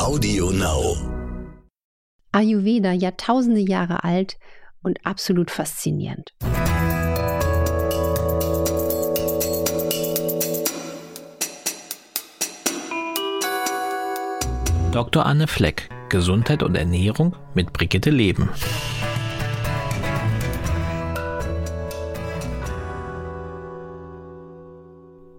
Audio Now. Ayurveda, Jahrtausende Jahre alt und absolut faszinierend. Dr. Anne Fleck, Gesundheit und Ernährung mit Brigitte Leben.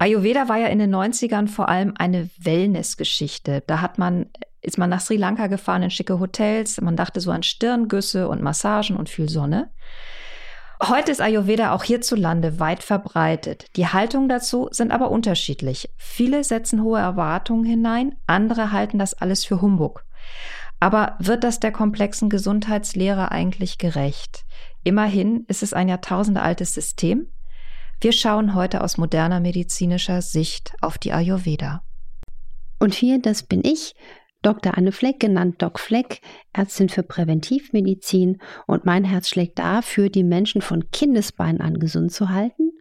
Ayurveda war ja in den 90ern vor allem eine Wellness-Geschichte. Da hat man, ist man nach Sri Lanka gefahren in schicke Hotels. Man dachte so an Stirngüsse und Massagen und viel Sonne. Heute ist Ayurveda auch hierzulande weit verbreitet. Die Haltungen dazu sind aber unterschiedlich. Viele setzen hohe Erwartungen hinein, andere halten das alles für Humbug. Aber wird das der komplexen Gesundheitslehre eigentlich gerecht? Immerhin ist es ein jahrtausendealtes System. Wir schauen heute aus moderner medizinischer Sicht auf die Ayurveda. Und wir, das bin ich, Dr. Anne Fleck, genannt Doc Fleck, Ärztin für Präventivmedizin und mein Herz schlägt dafür, die Menschen von Kindesbeinen an gesund zu halten.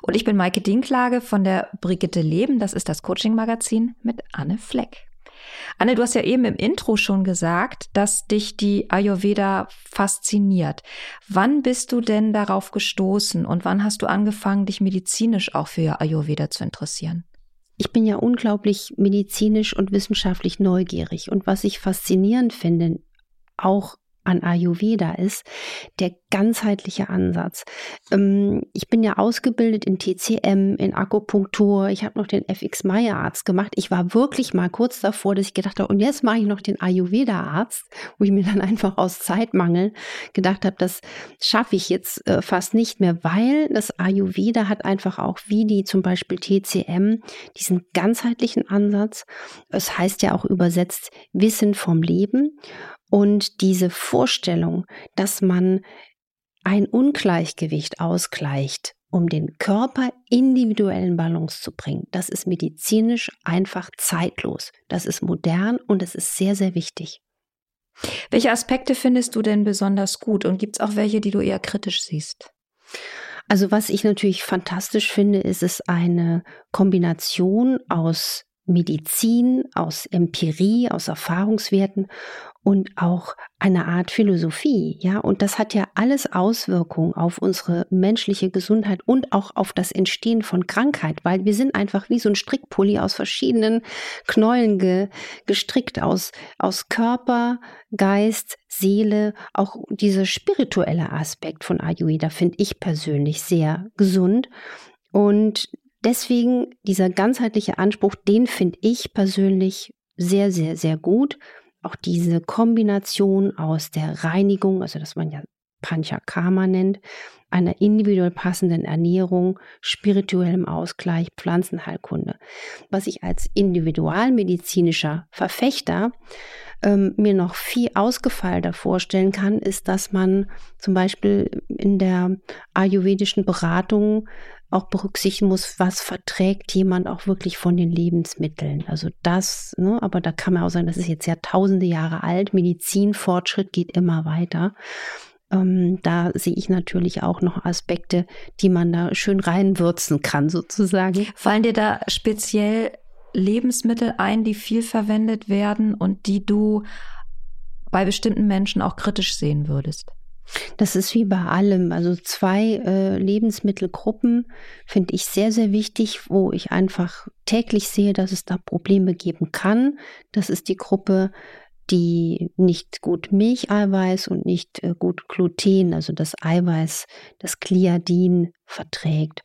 Und ich bin Maike Dinklage von der Brigitte Leben, das ist das Coaching-Magazin mit Anne Fleck. Anne, du hast ja eben im Intro schon gesagt, dass dich die Ayurveda fasziniert. Wann bist du denn darauf gestoßen und wann hast du angefangen, dich medizinisch auch für Ayurveda zu interessieren? Ich bin ja unglaublich medizinisch und wissenschaftlich neugierig. Und was ich faszinierend finde, auch an Ayurveda ist, der ganzheitliche Ansatz. Ähm, ich bin ja ausgebildet in TCM, in Akupunktur. Ich habe noch den FX Meyer Arzt gemacht. Ich war wirklich mal kurz davor, dass ich gedacht habe, und jetzt mache ich noch den Ayurveda Arzt, wo ich mir dann einfach aus Zeitmangel gedacht habe, das schaffe ich jetzt äh, fast nicht mehr, weil das Ayurveda hat einfach auch wie die zum Beispiel TCM diesen ganzheitlichen Ansatz. Es heißt ja auch übersetzt Wissen vom Leben. Und diese Vorstellung, dass man ein Ungleichgewicht ausgleicht, um den Körper individuell in Balance zu bringen, das ist medizinisch einfach zeitlos. Das ist modern und es ist sehr, sehr wichtig. Welche Aspekte findest du denn besonders gut und gibt es auch welche, die du eher kritisch siehst? Also was ich natürlich fantastisch finde, ist es eine Kombination aus Medizin, aus Empirie, aus Erfahrungswerten und auch eine Art Philosophie, ja, und das hat ja alles Auswirkungen auf unsere menschliche Gesundheit und auch auf das Entstehen von Krankheit, weil wir sind einfach wie so ein Strickpulli aus verschiedenen Knollen ge gestrickt aus aus Körper, Geist, Seele, auch dieser spirituelle Aspekt von Ayurveda finde ich persönlich sehr gesund. Und deswegen dieser ganzheitliche Anspruch, den finde ich persönlich sehr sehr sehr gut. Auch diese Kombination aus der Reinigung, also das man ja Panchakarma nennt, einer individuell passenden Ernährung, spirituellem Ausgleich, Pflanzenheilkunde. Was ich als individualmedizinischer Verfechter ähm, mir noch viel ausgefeilter vorstellen kann, ist, dass man zum Beispiel in der ayurvedischen Beratung auch berücksichtigen muss, was verträgt jemand auch wirklich von den Lebensmitteln. Also das, ne, aber da kann man auch sagen, das ist jetzt ja tausende Jahre alt, Medizinfortschritt geht immer weiter. Ähm, da sehe ich natürlich auch noch Aspekte, die man da schön reinwürzen kann, sozusagen. Fallen dir da speziell Lebensmittel ein, die viel verwendet werden und die du bei bestimmten Menschen auch kritisch sehen würdest? Das ist wie bei allem. Also zwei äh, Lebensmittelgruppen finde ich sehr, sehr wichtig, wo ich einfach täglich sehe, dass es da Probleme geben kann. Das ist die Gruppe, die nicht gut Milcheiweiß und nicht äh, gut Gluten, also das Eiweiß, das Gliadin verträgt.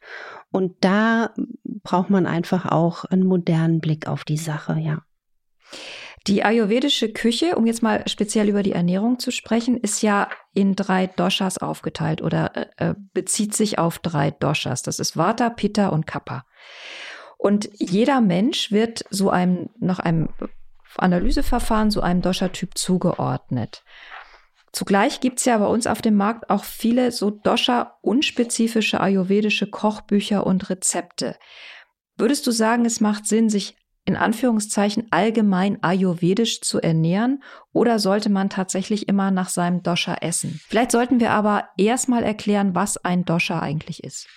Und da braucht man einfach auch einen modernen Blick auf die Sache, ja. Die ayurvedische Küche, um jetzt mal speziell über die Ernährung zu sprechen, ist ja in drei Doshas aufgeteilt oder äh, äh, bezieht sich auf drei Doshas. Das ist Vata, Pitta und Kappa. Und jeder Mensch wird so einem, nach einem Analyseverfahren so einem Dosha-Typ zugeordnet. Zugleich gibt's ja bei uns auf dem Markt auch viele so Dosha-unspezifische ayurvedische Kochbücher und Rezepte. Würdest du sagen, es macht Sinn, sich in Anführungszeichen allgemein ayurvedisch zu ernähren oder sollte man tatsächlich immer nach seinem Dosha essen? Vielleicht sollten wir aber erstmal erklären, was ein Dosha eigentlich ist.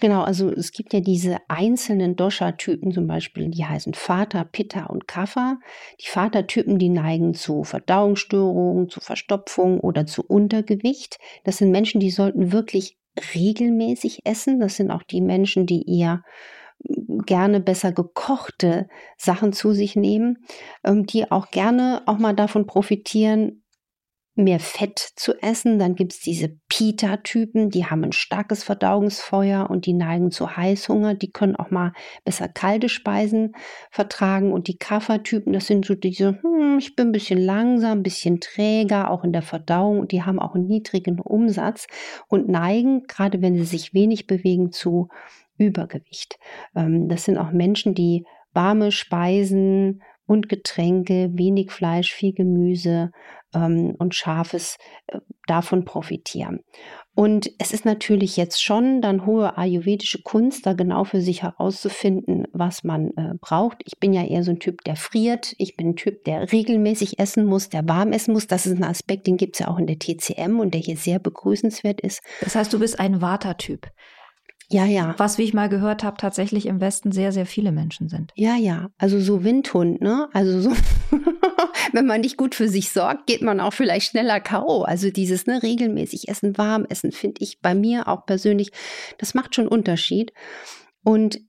Genau, also es gibt ja diese einzelnen Dosha-Typen zum Beispiel, die heißen Vater, Pitta und Kapha. Die Vater-Typen, die neigen zu Verdauungsstörungen, zu Verstopfung oder zu Untergewicht. Das sind Menschen, die sollten wirklich regelmäßig essen. Das sind auch die Menschen, die eher hm, gerne besser gekochte Sachen zu sich nehmen, ähm, die auch gerne auch mal davon profitieren, mehr Fett zu essen. Dann gibt es diese Pita-Typen, die haben ein starkes Verdauungsfeuer und die neigen zu Heißhunger. Die können auch mal besser kalte Speisen vertragen. Und die Kaffer-Typen, das sind so diese, hm, ich bin ein bisschen langsam, ein bisschen träger, auch in der Verdauung. Und die haben auch einen niedrigen Umsatz und neigen, gerade wenn sie sich wenig bewegen, zu Übergewicht. Ähm, das sind auch Menschen, die warme Speisen und Getränke, wenig Fleisch, viel Gemüse ähm, und Scharfes äh, davon profitieren. Und es ist natürlich jetzt schon dann hohe ayurvedische Kunst, da genau für sich herauszufinden, was man äh, braucht. Ich bin ja eher so ein Typ, der friert. Ich bin ein Typ, der regelmäßig essen muss, der warm essen muss. Das ist ein Aspekt, den gibt es ja auch in der TCM und der hier sehr begrüßenswert ist. Das heißt, du bist ein Vata-Typ. Ja, ja. Was, wie ich mal gehört habe, tatsächlich im Westen sehr, sehr viele Menschen sind. Ja, ja. Also so Windhund, ne? Also so, wenn man nicht gut für sich sorgt, geht man auch vielleicht schneller K.O. Also dieses, ne, regelmäßig essen, warm essen, finde ich bei mir auch persönlich, das macht schon Unterschied. Und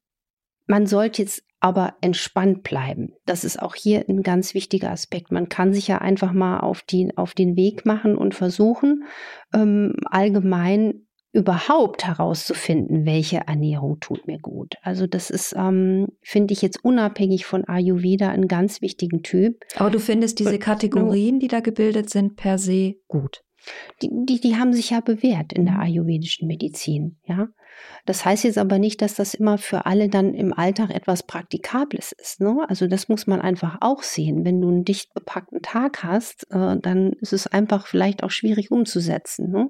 man sollte jetzt aber entspannt bleiben. Das ist auch hier ein ganz wichtiger Aspekt. Man kann sich ja einfach mal auf, die, auf den Weg machen und versuchen, ähm, allgemein überhaupt herauszufinden, welche Ernährung tut mir gut. Also das ist, ähm, finde ich jetzt unabhängig von Ayurveda einen ganz wichtigen Typ. Aber du findest diese Kategorien, die da gebildet sind, per se gut. Die, die, die haben sich ja bewährt in der ayurvedischen Medizin, ja. Das heißt jetzt aber nicht, dass das immer für alle dann im Alltag etwas Praktikables ist. Ne? Also das muss man einfach auch sehen. Wenn du einen dicht bepackten Tag hast, äh, dann ist es einfach vielleicht auch schwierig umzusetzen. Ne?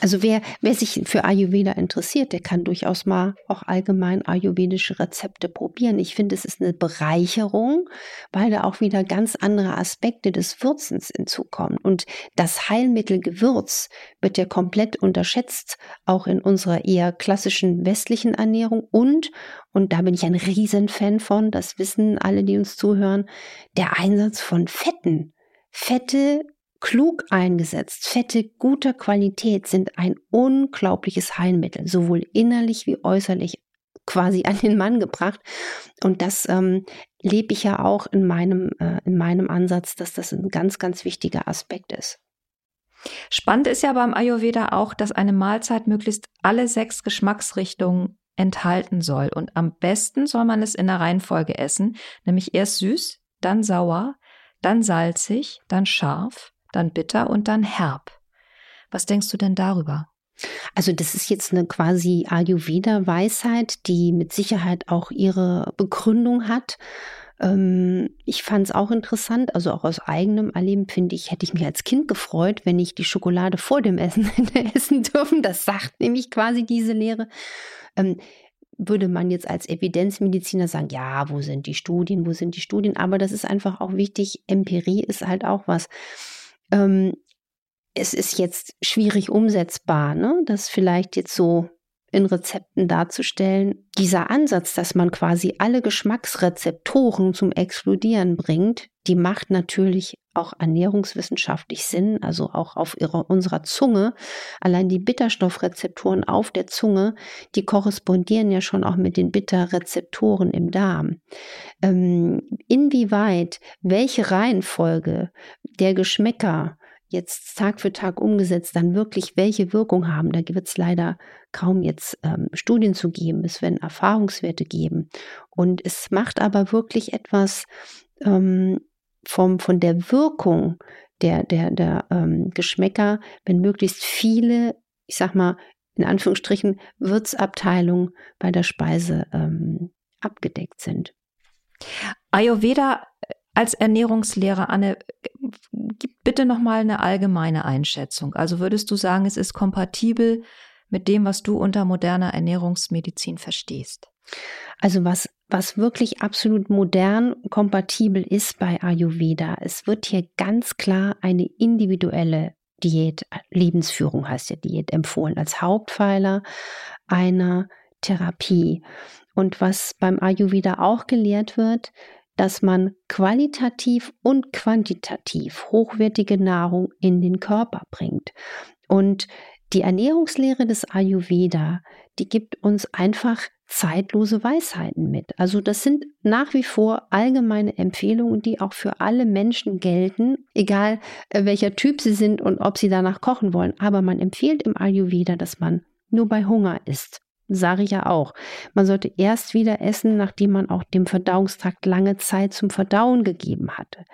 Also wer, wer sich für Ayurveda interessiert, der kann durchaus mal auch allgemein ayurvedische Rezepte probieren. Ich finde, es ist eine Bereicherung, weil da auch wieder ganz andere Aspekte des Würzens hinzukommen. Und das Heilmittel Gewürz wird ja komplett unterschätzt, auch in unserer eher klassischen westlichen Ernährung. Und, und da bin ich ein Riesenfan von, das wissen alle, die uns zuhören, der Einsatz von Fetten. Fette klug eingesetzt, Fette guter Qualität sind ein unglaubliches Heilmittel, sowohl innerlich wie äußerlich quasi an den Mann gebracht. Und das ähm, lebe ich ja auch in meinem, äh, in meinem Ansatz, dass das ein ganz, ganz wichtiger Aspekt ist. Spannend ist ja beim Ayurveda auch, dass eine Mahlzeit möglichst alle sechs Geschmacksrichtungen enthalten soll. Und am besten soll man es in der Reihenfolge essen, nämlich erst süß, dann sauer, dann salzig, dann scharf, dann bitter und dann herb. Was denkst du denn darüber? Also das ist jetzt eine quasi Ayurveda-Weisheit, die mit Sicherheit auch ihre Begründung hat. Ähm, ich fand es auch interessant, also auch aus eigenem Erleben finde ich, hätte ich mich als Kind gefreut, wenn ich die Schokolade vor dem Essen hätte essen dürfen. Das sagt nämlich quasi diese Lehre. Ähm, würde man jetzt als Evidenzmediziner sagen, ja, wo sind die Studien, wo sind die Studien? Aber das ist einfach auch wichtig. Empirie ist halt auch was ähm, es ist jetzt schwierig umsetzbar, ne? das vielleicht jetzt so in Rezepten darzustellen. Dieser Ansatz, dass man quasi alle Geschmacksrezeptoren zum Explodieren bringt, die macht natürlich auch ernährungswissenschaftlich Sinn, also auch auf ihrer, unserer Zunge. Allein die Bitterstoffrezeptoren auf der Zunge, die korrespondieren ja schon auch mit den Bitterrezeptoren im Darm. Ähm, inwieweit, welche Reihenfolge der Geschmäcker jetzt Tag für Tag umgesetzt dann wirklich welche Wirkung haben. Da wird es leider kaum jetzt ähm, Studien zu geben. Es werden Erfahrungswerte geben. Und es macht aber wirklich etwas ähm, vom, von der Wirkung der, der, der ähm, Geschmäcker, wenn möglichst viele, ich sag mal, in Anführungsstrichen, Würzabteilungen bei der Speise ähm, abgedeckt sind. Ayurveda als Ernährungslehrer, Anne, gib bitte nochmal eine allgemeine Einschätzung. Also würdest du sagen, es ist kompatibel mit dem, was du unter moderner Ernährungsmedizin verstehst? Also was, was wirklich absolut modern kompatibel ist bei Ayurveda, es wird hier ganz klar eine individuelle Diät, Lebensführung heißt ja Diät, empfohlen als Hauptpfeiler einer Therapie. Und was beim Ayurveda auch gelehrt wird, dass man qualitativ und quantitativ hochwertige Nahrung in den Körper bringt. Und die Ernährungslehre des Ayurveda, die gibt uns einfach zeitlose Weisheiten mit. Also das sind nach wie vor allgemeine Empfehlungen, die auch für alle Menschen gelten, egal äh, welcher Typ sie sind und ob sie danach kochen wollen. Aber man empfiehlt im Ayurveda, dass man nur bei Hunger isst. Sage ich ja auch. Man sollte erst wieder essen, nachdem man auch dem Verdauungstrakt lange Zeit zum Verdauen gegeben hatte.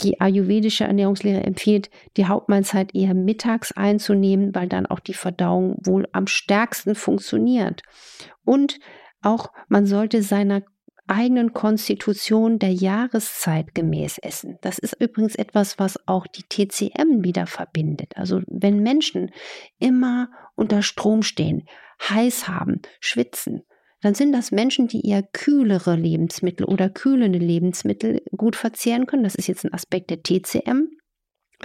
Die ayurvedische Ernährungslehre empfiehlt, die Hauptmahlzeit eher mittags einzunehmen, weil dann auch die Verdauung wohl am stärksten funktioniert. Und auch man sollte seiner eigenen Konstitution der Jahreszeit gemäß essen. Das ist übrigens etwas, was auch die TCM wieder verbindet. Also wenn Menschen immer unter Strom stehen, heiß haben, schwitzen, dann sind das Menschen, die eher kühlere Lebensmittel oder kühlende Lebensmittel gut verzehren können. Das ist jetzt ein Aspekt der TCM.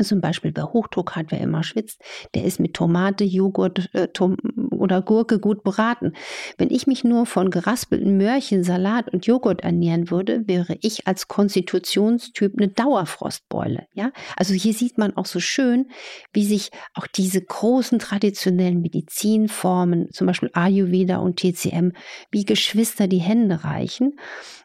Zum Beispiel wer Hochdruck hat, wer immer schwitzt, der ist mit Tomate, Joghurt äh, Tom oder Gurke gut beraten. Wenn ich mich nur von geraspelten Möhrchen, Salat und Joghurt ernähren würde, wäre ich als Konstitutionstyp eine Dauerfrostbeule. Ja, also hier sieht man auch so schön, wie sich auch diese großen traditionellen Medizinformen, zum Beispiel Ayurveda und TCM, wie Geschwister die Hände reichen.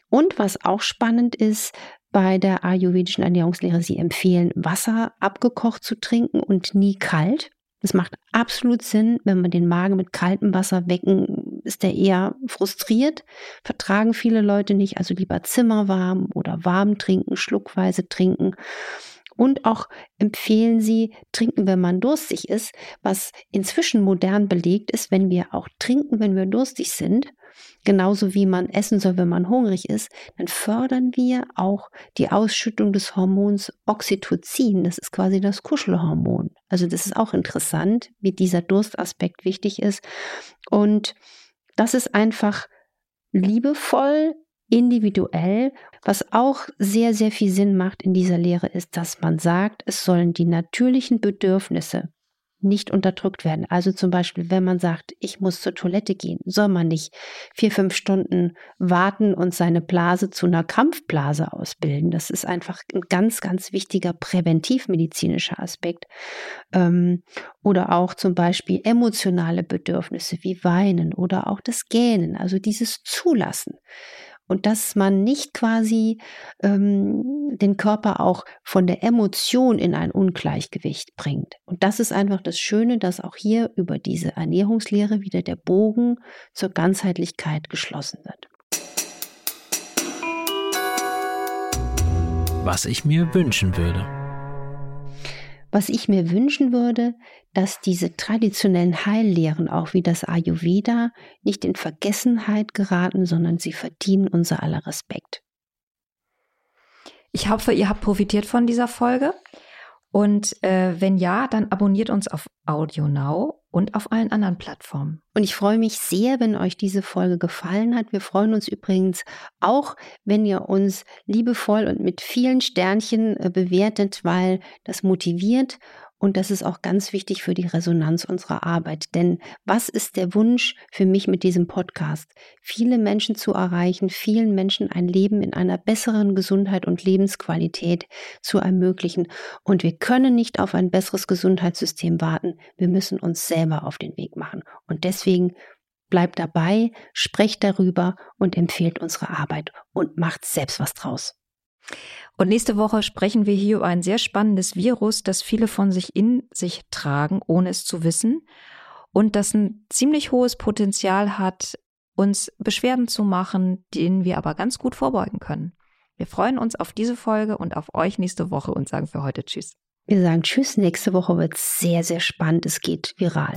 Und was auch spannend ist, bei der ayurvedischen Ernährungslehre, sie empfehlen, Wasser abgekocht zu trinken und nie kalt. Das macht absolut Sinn, wenn man den Magen mit kaltem Wasser wecken, ist der eher frustriert, vertragen viele Leute nicht, also lieber zimmerwarm oder warm trinken, schluckweise trinken. Und auch empfehlen sie, trinken, wenn man durstig ist, was inzwischen modern belegt ist, wenn wir auch trinken, wenn wir durstig sind, genauso wie man essen soll, wenn man hungrig ist, dann fördern wir auch die Ausschüttung des Hormons Oxytocin. Das ist quasi das Kuschelhormon. Also das ist auch interessant, wie dieser Durstaspekt wichtig ist. Und das ist einfach liebevoll, individuell. Was auch sehr, sehr viel Sinn macht in dieser Lehre ist, dass man sagt, es sollen die natürlichen Bedürfnisse nicht unterdrückt werden. Also zum Beispiel, wenn man sagt, ich muss zur Toilette gehen, soll man nicht vier, fünf Stunden warten und seine Blase zu einer Krampfblase ausbilden. Das ist einfach ein ganz, ganz wichtiger präventivmedizinischer Aspekt. Ähm, oder auch zum Beispiel emotionale Bedürfnisse wie Weinen oder auch das Gähnen, also dieses Zulassen und dass man nicht quasi ähm, den Körper auch von der Emotion in ein Ungleichgewicht bringt. Und das ist einfach das Schöne, dass auch hier über diese Ernährungslehre wieder der Bogen zur Ganzheitlichkeit geschlossen wird. Was ich mir wünschen würde. Was ich mir wünschen würde, dass diese traditionellen Heillehren, auch wie das Ayurveda, nicht in Vergessenheit geraten, sondern sie verdienen unser aller Respekt. Ich hoffe, ihr habt profitiert von dieser Folge. Und äh, wenn ja, dann abonniert uns auf Audio Now und auf allen anderen Plattformen. Und ich freue mich sehr, wenn euch diese Folge gefallen hat. Wir freuen uns übrigens auch, wenn ihr uns liebevoll und mit vielen Sternchen äh, bewertet, weil das motiviert und das ist auch ganz wichtig für die Resonanz unserer Arbeit. Denn was ist der Wunsch für mich mit diesem Podcast? Viele Menschen zu erreichen, vielen Menschen ein Leben in einer besseren Gesundheit und Lebensqualität zu ermöglichen. Und wir können nicht auf ein besseres Gesundheitssystem warten. Wir müssen uns selber auf den Weg machen. Und deswegen bleibt dabei, sprecht darüber und empfehlt unsere Arbeit und macht selbst was draus. Und nächste Woche sprechen wir hier über ein sehr spannendes Virus, das viele von sich in sich tragen, ohne es zu wissen. Und das ein ziemlich hohes Potenzial hat, uns Beschwerden zu machen, denen wir aber ganz gut vorbeugen können. Wir freuen uns auf diese Folge und auf euch nächste Woche und sagen für heute Tschüss. Wir sagen Tschüss. Nächste Woche wird sehr, sehr spannend. Es geht viral.